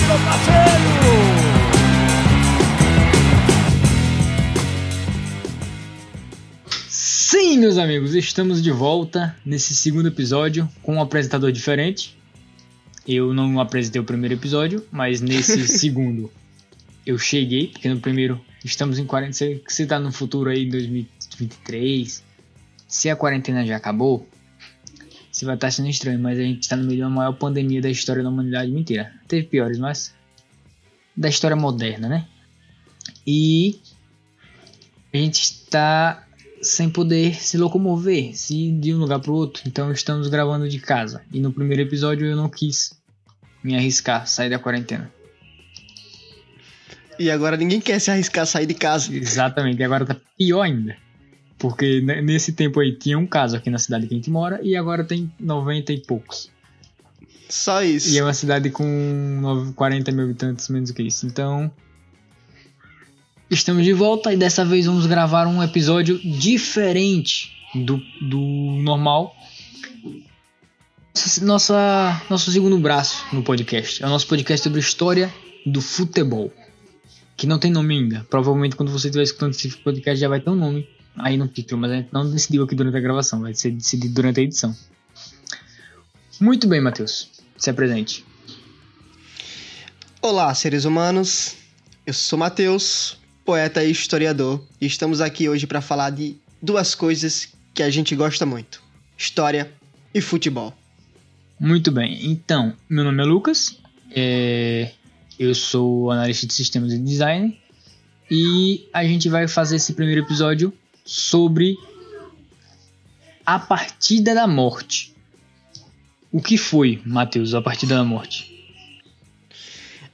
meu parceiro! Sim, meus amigos, estamos de volta nesse segundo episódio com um apresentador diferente. Eu não apresentei o primeiro episódio, mas nesse segundo eu cheguei, porque no primeiro estamos em quarentena. Você tá no futuro aí, em 2023. Se a quarentena já acabou, você vai estar sendo estranho, mas a gente está no meio da maior pandemia da história da humanidade. Mentira, teve piores, mas da história moderna, né? E a gente está sem poder se locomover, se de um lugar para o outro. Então estamos gravando de casa. E no primeiro episódio eu não quis me arriscar, sair da quarentena. E agora ninguém quer se arriscar a sair de casa. Exatamente, e agora tá pior ainda. Porque nesse tempo aí tinha um caso aqui na cidade que a gente mora e agora tem 90 e poucos. Só isso. E é uma cidade com 40 mil habitantes, menos que isso. Então, estamos de volta e dessa vez vamos gravar um episódio diferente do, do normal. Nossa, nosso segundo braço no podcast. É o nosso podcast sobre história do futebol. Que não tem nome ainda. Provavelmente quando você estiver escutando esse podcast já vai ter um nome aí no título, mas a gente não decidiu aqui durante a gravação, vai ser decidido durante a edição. Muito bem, Matheus. Se apresente. Olá, seres humanos. Eu sou Matheus, poeta e historiador, e estamos aqui hoje para falar de duas coisas que a gente gosta muito: história e futebol. Muito bem. Então, meu nome é Lucas. É... Eu sou analista de sistemas e design. E a gente vai fazer esse primeiro episódio sobre a partida da morte. O que foi, Matheus, a partida da morte?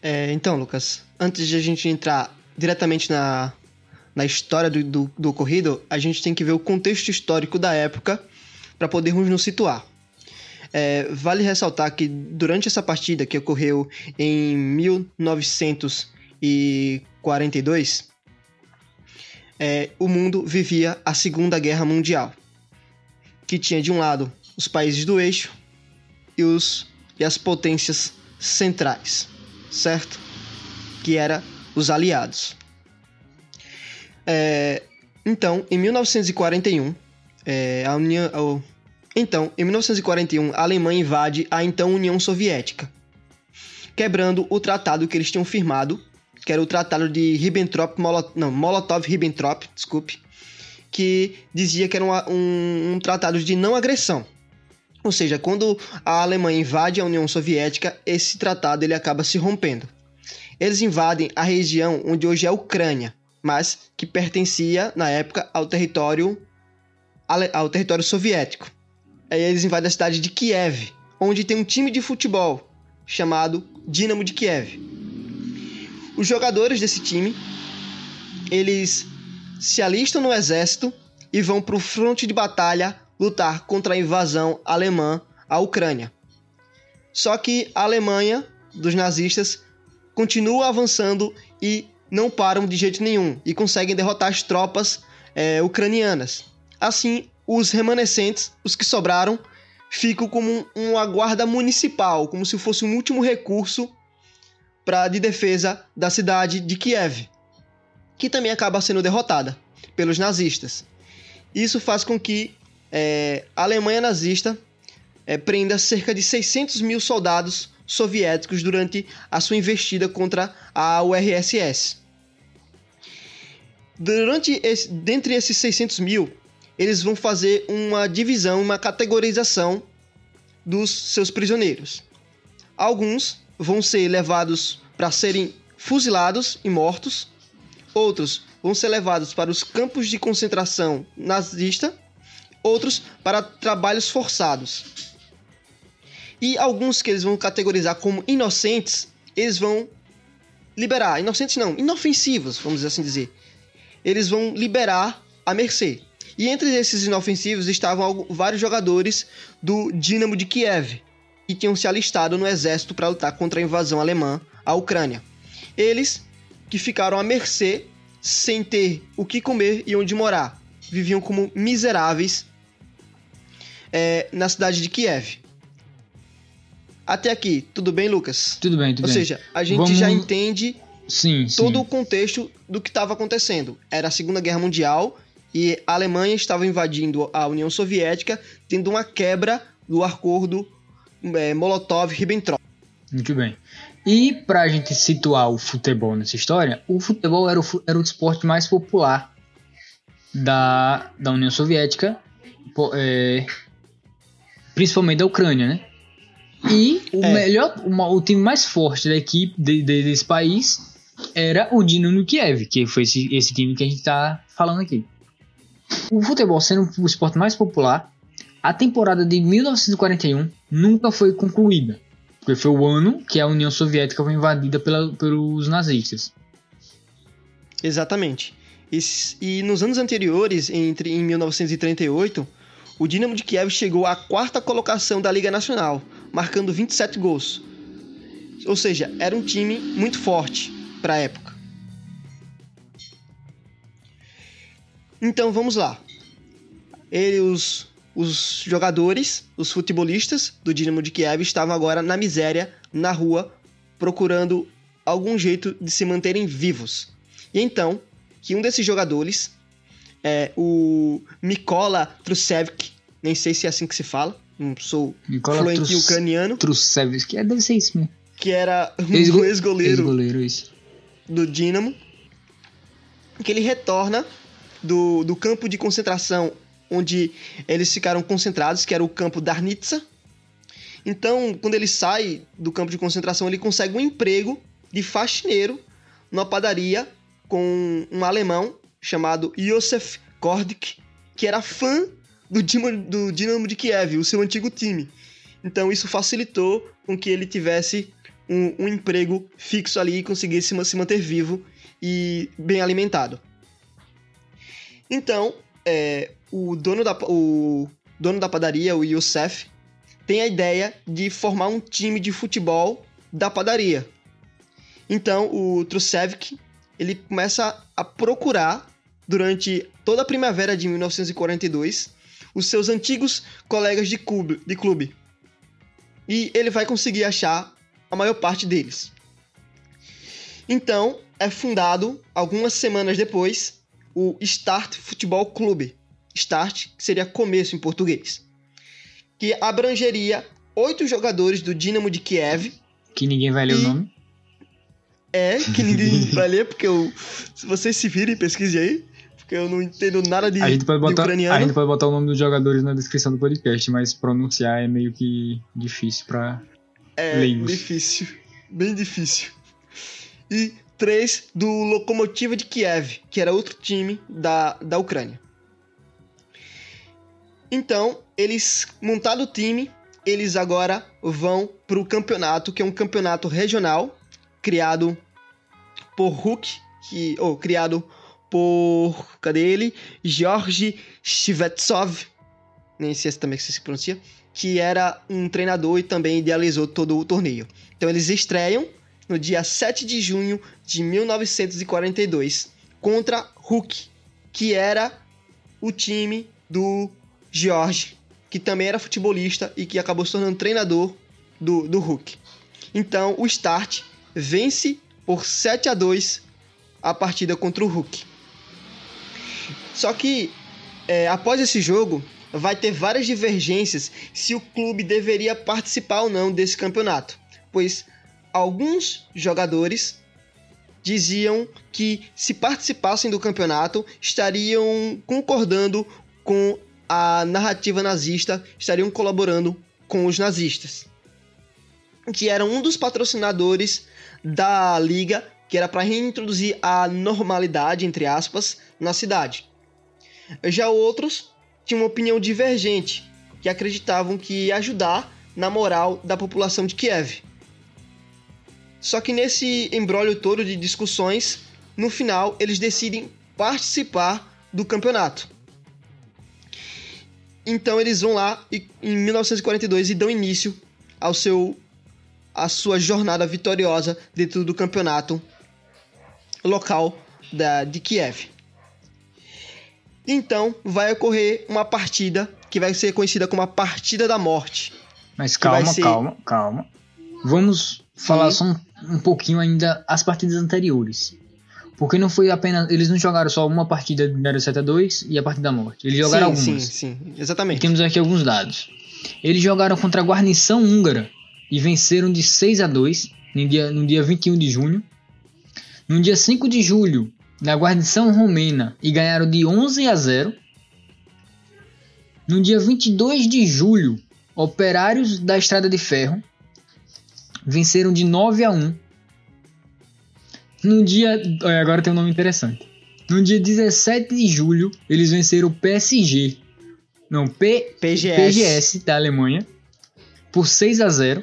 É, então, Lucas, antes de a gente entrar diretamente na, na história do, do, do ocorrido, a gente tem que ver o contexto histórico da época para podermos nos situar. É, vale ressaltar que durante essa partida que ocorreu em 1942, é, o mundo vivia a Segunda Guerra Mundial, que tinha de um lado os países do eixo e, os, e as potências centrais, certo? Que era os aliados. É, então, em 1941, é, a União, então, em 1941, a Alemanha invade a então União Soviética, quebrando o tratado que eles tinham firmado que era o Tratado de Ribbentrop, Molotov, não, Molotov-Ribbentrop, desculpe, que dizia que era um, um, um tratado de não agressão. Ou seja, quando a Alemanha invade a União Soviética, esse tratado ele acaba se rompendo. Eles invadem a região onde hoje é a Ucrânia, mas que pertencia na época ao território ao território soviético. Aí eles invadem a cidade de Kiev, onde tem um time de futebol chamado Dinamo de Kiev. Os jogadores desse time, eles se alistam no exército e vão para o fronte de batalha lutar contra a invasão alemã à Ucrânia. Só que a Alemanha dos nazistas continua avançando e não param de jeito nenhum e conseguem derrotar as tropas é, ucranianas. Assim, os remanescentes, os que sobraram, ficam como uma guarda municipal, como se fosse um último recurso pra, de defesa da cidade de Kiev, que também acaba sendo derrotada pelos nazistas. Isso faz com que é, a Alemanha nazista é, prenda cerca de 600 mil soldados soviéticos durante a sua investida contra a URSS. Durante esse, dentre esses 600 mil, eles vão fazer uma divisão, uma categorização dos seus prisioneiros. Alguns vão ser levados para serem fuzilados e mortos, outros vão ser levados para os campos de concentração nazista, outros para trabalhos forçados. E alguns que eles vão categorizar como inocentes, eles vão liberar. Inocentes não, inofensivos, vamos assim dizer. Eles vão liberar a mercê. E entre esses inofensivos estavam vários jogadores do Dinamo de Kiev, que tinham se alistado no exército para lutar contra a invasão alemã à Ucrânia. Eles que ficaram à mercê sem ter o que comer e onde morar. Viviam como miseráveis é, na cidade de Kiev. Até aqui, tudo bem, Lucas? Tudo bem, tudo Ou bem. seja, a gente Vamos- já entende sim, sim. todo o contexto do que estava acontecendo. Era a Segunda Guerra Mundial e a Alemanha estava invadindo a União Soviética, tendo uma quebra do acordo é, Molotov-Ribbentrop. Muito bem. E pra gente situar o futebol nessa história, o futebol era o, era o esporte mais popular da, da União Soviética, é, principalmente da Ucrânia, né? E o É. melhor, o, o time mais forte da equipe de- de- desse país era o Dinamo Kiev, que foi esse, esse time que a gente tá falando aqui. O futebol sendo o esporte mais popular, a temporada de 1941 nunca foi concluída. Porque foi o ano que a União Soviética foi invadida pela- pelos nazistas. Exatamente. E, e nos anos anteriores, entre em 1938, o Dinamo de Kiev chegou à quarta colocação da Liga Nacional, marcando 27 gols. Ou seja, era um time muito forte para a época. Então vamos lá. Ele, os, jogadores, os futebolistas do Dinamo de Kiev estavam agora na miséria, na rua, procurando algum jeito de se manterem vivos. E então, que um desses jogadores, é, o Mikola Trusevik, nem sei se é assim que se fala, não sou Nicola fluente Trus- ucraniano, Trusevski, é, deve ser isso mesmo. que era um Ex-go- ex-goleiro isso. do Dinamo, que ele retorna do, do campo de concentração onde eles ficaram concentrados, que era o campo Darnitsa. Então, quando ele sai do campo de concentração, ele consegue um emprego de faxineiro numa padaria com um alemão chamado Josef Kordik, que era fã do Dinamo, do de Kiev, o seu antigo time. Então, isso facilitou com que ele tivesse um, um emprego fixo ali e conseguisse se manter vivo e bem alimentado. Então, é, o, dono da, o dono da padaria, o Youssef, tem a ideia de formar um time de futebol da padaria. Então, o Trusevik, ele começa a procurar, durante toda a primavera de 1942, os seus antigos colegas de clube, de clube. E ele vai conseguir achar a maior parte deles. Então, é fundado, algumas semanas depois, o Start Futebol Clube. Start, que seria começo em português. Que abrangeria oito jogadores do Dinamo de Kiev. Que ninguém vai ler o E- nome. É, que ninguém vai ler, porque eu. Se vocês se virem, pesquise aí. Porque eu não entendo nada de, A gente, pode de botar, ucraniano. a gente pode botar o nome dos jogadores na descrição do podcast, mas pronunciar é meio que difícil pra. É leigos. difícil. Bem difícil. E três do Lokomotiva de Kiev, que era outro time da, da Ucrânia. Então, eles, montado o time, eles agora vão para o campeonato, que é um campeonato regional, criado por Hulk, que, ou criado por, cadê ele? Georgi Shvetsov, nem sei se também se pronuncia, que era um treinador e também idealizou todo o torneio. Então eles estreiam no dia 7 de junho de 1942 contra Hulk, que era o time do George, que também era futebolista e que acabou se tornando treinador do, do Hulk. Então o Start vence por 7 a 2 a partida contra o Hulk. Só que é, após esse jogo, vai ter várias divergências se o clube deveria participar ou não desse campeonato, pois alguns jogadores diziam que se participassem do campeonato estariam concordando com a narrativa nazista, estariam colaborando com os nazistas, que eram um dos patrocinadores da liga, que era para reintroduzir a normalidade entre aspas na cidade. Já outros tinham uma opinião divergente, que acreditavam que ia ajudar na moral da população de Kiev. Só que nesse embrólio todo de discussões, no final eles decidem participar do campeonato. Então eles vão lá e, em 1942 e dão início ao seu a sua jornada vitoriosa dentro do campeonato local da, de Kiev. Então vai ocorrer uma partida que vai ser conhecida como a Partida da Morte, Mas calma, ser- calma, calma. Vamos falar Sim. só um, um pouquinho ainda as partidas anteriores. Porque não foi apenas. Eles não jogaram só uma partida de 0 a 2 e a partida da morte. Eles jogaram sim, algumas. sim, sim, E exatamente. temos aqui alguns dados. Eles jogaram contra a guarnição húngara e venceram de 6 a 2 no dia, no dia 21 de junho. No dia 5 de julho, na guarnição romena e ganharam de 11 a 0. No dia 22 de julho, operários da Estrada de Ferro venceram de 9 a 1. No dia. olha, Agora tem um nome interessante. No dia 17 de julho, eles venceram o PSG. Não, P, PGS. PGS da Alemanha por 6 a 0.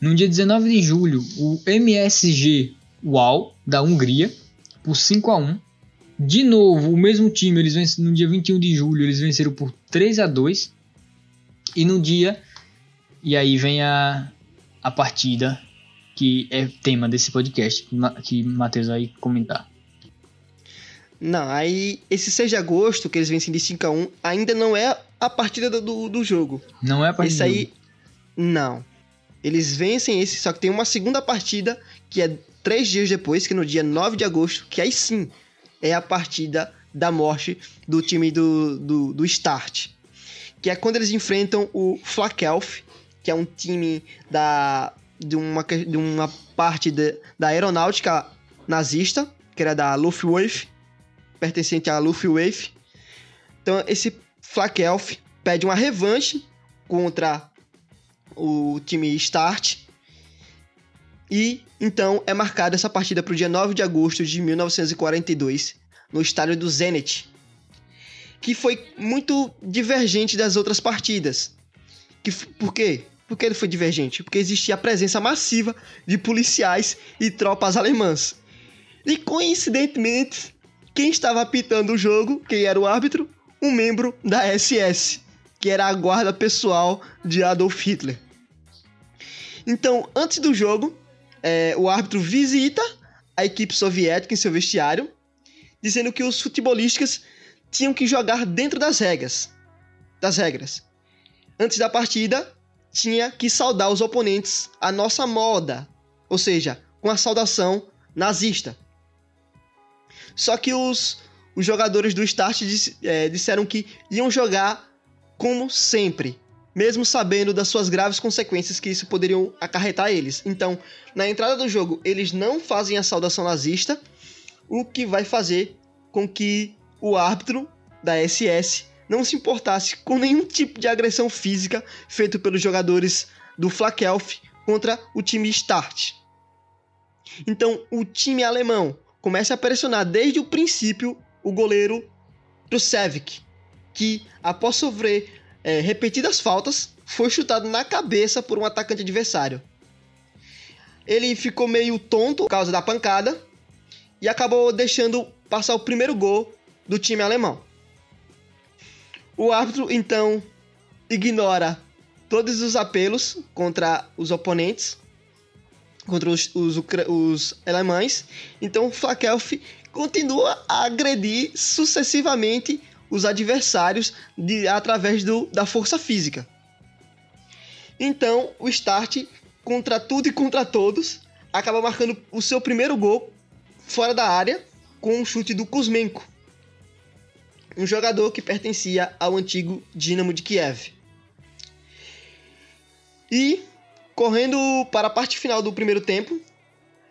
No dia 19 de julho, o MSG UAU da Hungria por 5 a 1. De novo, o mesmo time, eles venc- no dia 21 de julho, eles venceram por 3 a 2. E no dia e aí vem a a partida que é tema desse podcast que Ma- que Matheus vai comentar. Não, aí esse 6 de agosto, que eles vencem de 5 a 1 ainda não é a partida do- do, do jogo. Não é a partida. Esse aí, não. Eles vencem esse, só que tem uma segunda partida que é três dias depois, que é no dia 9 de agosto, que aí sim é a partida da morte do time do, do, do Start. Que é quando eles enfrentam o Flakelf, que é um time da, de, uma, de uma parte de- da aeronáutica nazista, que era da Luftwaffe, pertencente à Luftwaffe. Então esse Flakelf pede uma revanche contra o time Start. E então é marcada essa partida para o dia 9 de agosto de 1942, no estádio do Zenit, que foi muito divergente das outras partidas. Que, por quê? Por que ele foi divergente? Porque existia a presença massiva de policiais e tropas alemãs. E coincidentemente, quem estava apitando o jogo, quem era o árbitro? Um membro da SS, que era a guarda pessoal de Adolf Hitler. Então, antes do jogo, é, o árbitro visita a equipe soviética em seu vestiário, dizendo que os futebolistas tinham que jogar dentro das regras. Das regras. Antes da partida, tinha que saudar os oponentes à nossa moda, ou seja, com a saudação nazista. Só que os, os jogadores do Start é, disseram que iam jogar como sempre, mesmo sabendo das suas graves consequências que isso poderiam acarretar a eles. Então, na entrada do jogo, eles não fazem a saudação nazista, o que vai fazer com que o árbitro da SS não se importasse com nenhum tipo de agressão física feito pelos jogadores do Flakelf contra o time Start. Então, o time alemão começa a pressionar desde o princípio o goleiro Trusevic, que após sofrer é, repetidas faltas, foi chutado na cabeça por um atacante adversário. Ele ficou meio tonto por causa da pancada e acabou deixando passar o primeiro gol do time alemão. O árbitro então ignora todos os apelos contra os oponentes, contra os, os, os alemães. Então Flakelf continua a agredir sucessivamente os adversários de, através do, da força física. Então o Start, contra tudo e contra todos, acaba marcando o seu primeiro gol fora da área com um chute do Kuzmenko, um jogador que pertencia ao antigo Dinamo de Kiev. E correndo para a parte final do primeiro tempo,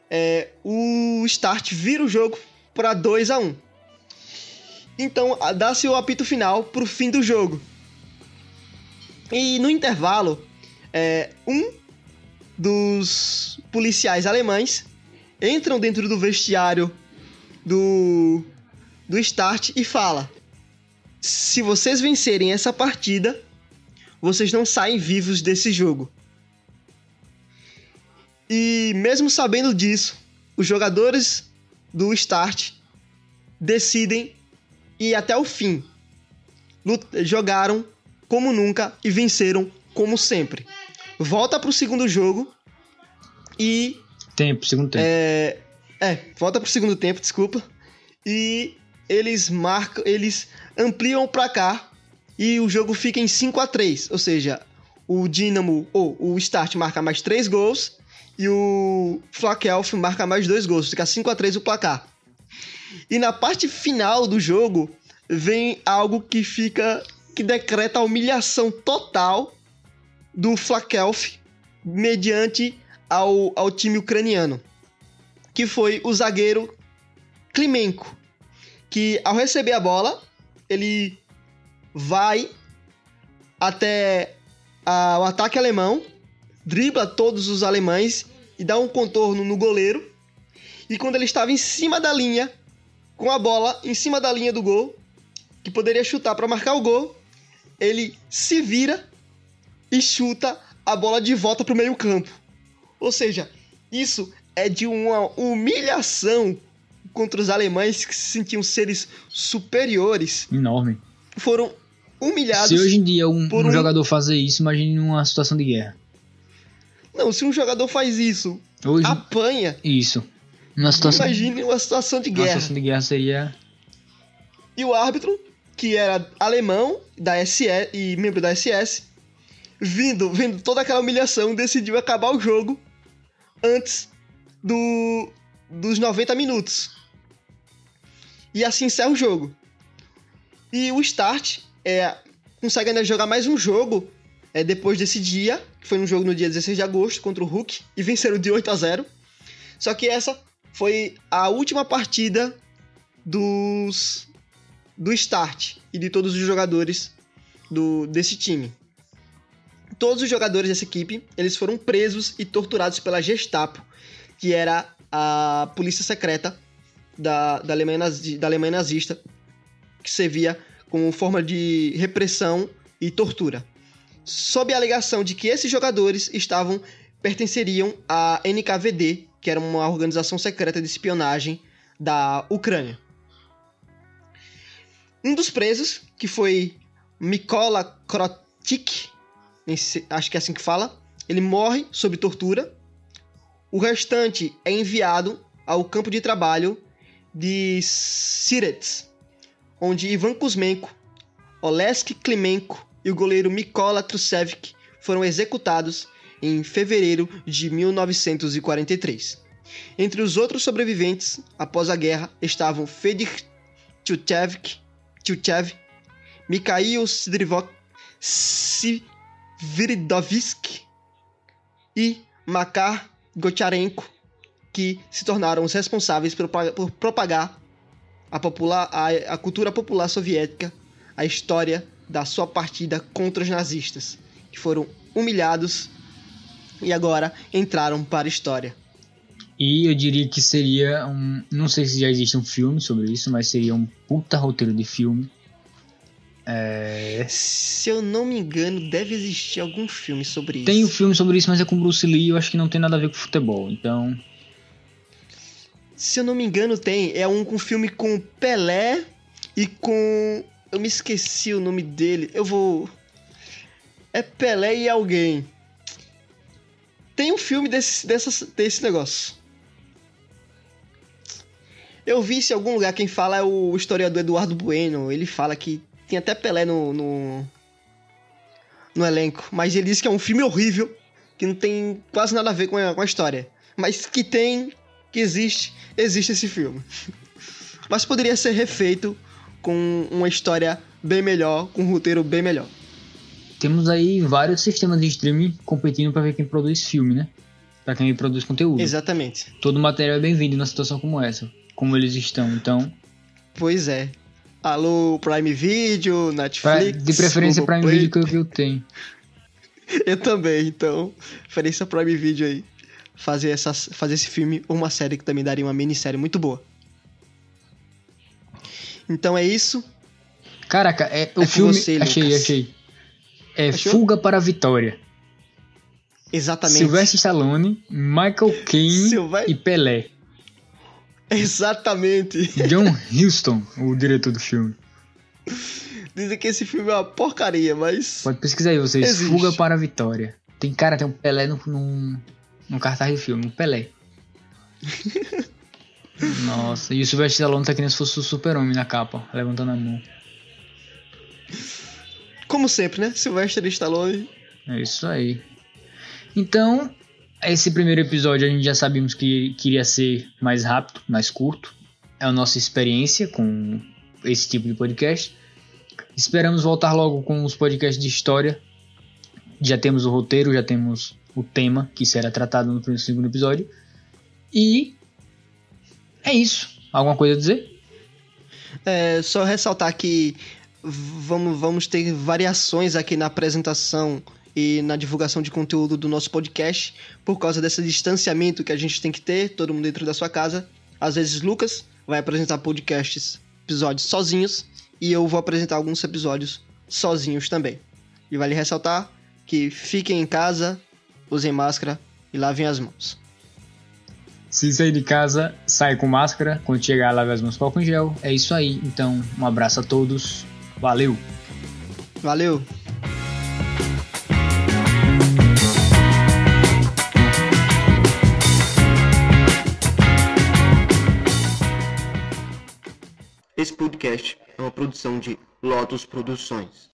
é, o Start vira o jogo para 2 a 1 Então a- dá-se o apito final para o fim do jogo. E no intervalo, é, um dos policiais alemães entram dentro do vestiário do, do Start e fala: se vocês vencerem essa partida, vocês não saem vivos desse jogo. E mesmo sabendo disso, os jogadores do Start decidem ir até o fim. Lut- Jogaram como nunca e venceram como sempre. Volta pro segundo jogo e Tempo, segundo tempo. é, é, volta pro segundo tempo, desculpa. E eles marcam, eles ampliam o placar e o jogo fica em 5 a 3, ou seja, o o Dinamo ou o Start marca mais 3 gols e o Flakelf marca mais 2 gols, fica 5 a 3 o placar. E na parte final do jogo vem algo que fica que decreta a humilhação total do Flakelf mediante ao, ao time ucraniano, que foi o zagueiro Klimenko, que ao receber a bola, ele vai até a, o ataque alemão, dribla todos os alemães e dá um contorno no goleiro. E quando ele estava em cima da linha, com a bola em cima da linha do gol, que poderia chutar para marcar o gol, ele se vira e chuta a bola de volta para o meio-campo. Ou seja, isso é de uma humilhação contra os alemães que se sentiam seres superiores. Enorme. Foram humilhados. Se hoje em dia um, um um- jogador fazer isso, imagine numa situação de guerra. Não, se um jogador faz isso, Hoje, apanha, isso. Numa situação, imagine uma situação de uma guerra. situação de guerra seria. E o árbitro, que era alemão da SS e membro da SS, vindo, vendo toda aquela humilhação, decidiu acabar o jogo antes do, dos 90 minutos. E assim encerra o jogo. E o Start é, consegue ainda jogar mais um jogo é, depois desse dia, que foi um jogo no dia 16 de agosto contra o Hulk, e venceram de 8 a 0. Só que essa foi a última partida dos do Start e de todos os jogadores do, desse time. Todos os jogadores dessa equipe, eles foram presos e torturados pela Gestapo, que era a polícia secreta da, da, Alemanha, nazi- da Alemanha nazista, que servia como forma de repressão e tortura. Sob a alegação de que esses jogadores estavam pertenceriam à NKVD, que era uma organização secreta de espionagem da Ucrânia. Um dos presos, que foi Mikola Krotik, acho que é assim que fala, ele morre sob tortura. O restante é enviado ao campo de trabalho de Sirets, onde Ivan Kuzmenko, Olesk Klimenko e o goleiro Mikola Trusevic foram executados em fevereiro de 1943. Entre os outros sobreviventes, após a guerra, estavam Fedor Tchutchev, Mikhail Sidrivok, e Makar Gocharenko, que se tornaram os responsáveis por, por propagar a, popular, a, a cultura popular soviética, a história da sua partida contra os nazistas, que foram humilhados e agora entraram para a história. E eu diria que seria um. Não sei se já existe um filme sobre isso, mas seria um puta roteiro de filme. É, Se eu não me engano, deve existir algum filme sobre isso. Tem um filme sobre isso, mas é com Bruce Lee e eu acho que não tem nada a ver com futebol. Então. Se eu não me engano, tem. É um com filme com Pelé e com. Eu me esqueci o nome dele. Eu vou. É Pelé e alguém. Tem um filme desse, dessa, desse negócio. Eu vi isso em algum lugar. Quem fala é o historiador Eduardo Bueno. Ele fala que tem até Pelé no, no, no elenco. Mas ele disse que é um filme horrível. Que não tem quase nada a ver com a, com a história. Mas que tem, que existe, existe esse filme. Mas poderia ser refeito com uma história bem melhor, com um roteiro bem melhor. Temos aí vários sistemas de streaming competindo pra ver quem produz filme, né? Pra quem produz conteúdo. Exatamente. Todo material é bem-vindo numa situação como essa. Como eles estão. Então, Pois é. Alô, Prime Video, pra- Netflix. de preferência Google Prime Play. Video que eu, que eu tenho. Eu também, então. Preferência Prime Video aí. Fazer, essas, fazer esse filme ou uma série que também daria uma minissérie muito boa. Então é isso. Caraca, é, o com filme. você, achei, Lucas. achei. É Achou? Fuga para a Vitória. Exatamente. Sylvester Stallone, Michael Caine e Pelé. Exatamente. John Huston, o diretor do filme. Dizem que esse filme é uma porcaria, mas. Pode pesquisar aí vocês. Existe. Fuga para a Vitória. Tem cara, tem um Pelé no, no, no cartaz de filme, um Pelé. Nossa, e o Sylvester Stallone tá que nem se fosse o super-homem na capa, levantando a mão. Como sempre, né? Sylvester Stallone É isso aí. Então, esse primeiro episódio a gente já sabíamos que queria ser mais rápido, mais curto. É a nossa experiência com esse tipo de podcast. Esperamos voltar logo com os podcasts de história. Já temos o roteiro, já temos o tema que será tratado no segundo episódio. E é isso. Alguma coisa a dizer? É, só ressaltar que vamos, vamos ter variações aqui na apresentação e na divulgação de conteúdo do nosso podcast por causa desse distanciamento que a gente tem que ter, todo mundo dentro da sua casa. Às vezes Lucas vai apresentar podcasts, episódios sozinhos e eu vou apresentar alguns episódios sozinhos também. E vale ressaltar que fiquem em casa, usem máscara e lavem as mãos. Se sair de casa, sai com máscara. Quando chegar, lave as mãos com álcool em gel. É isso aí. Então, um abraço a todos. Valeu! Valeu! Esse podcast é uma produção de Lotus Produções.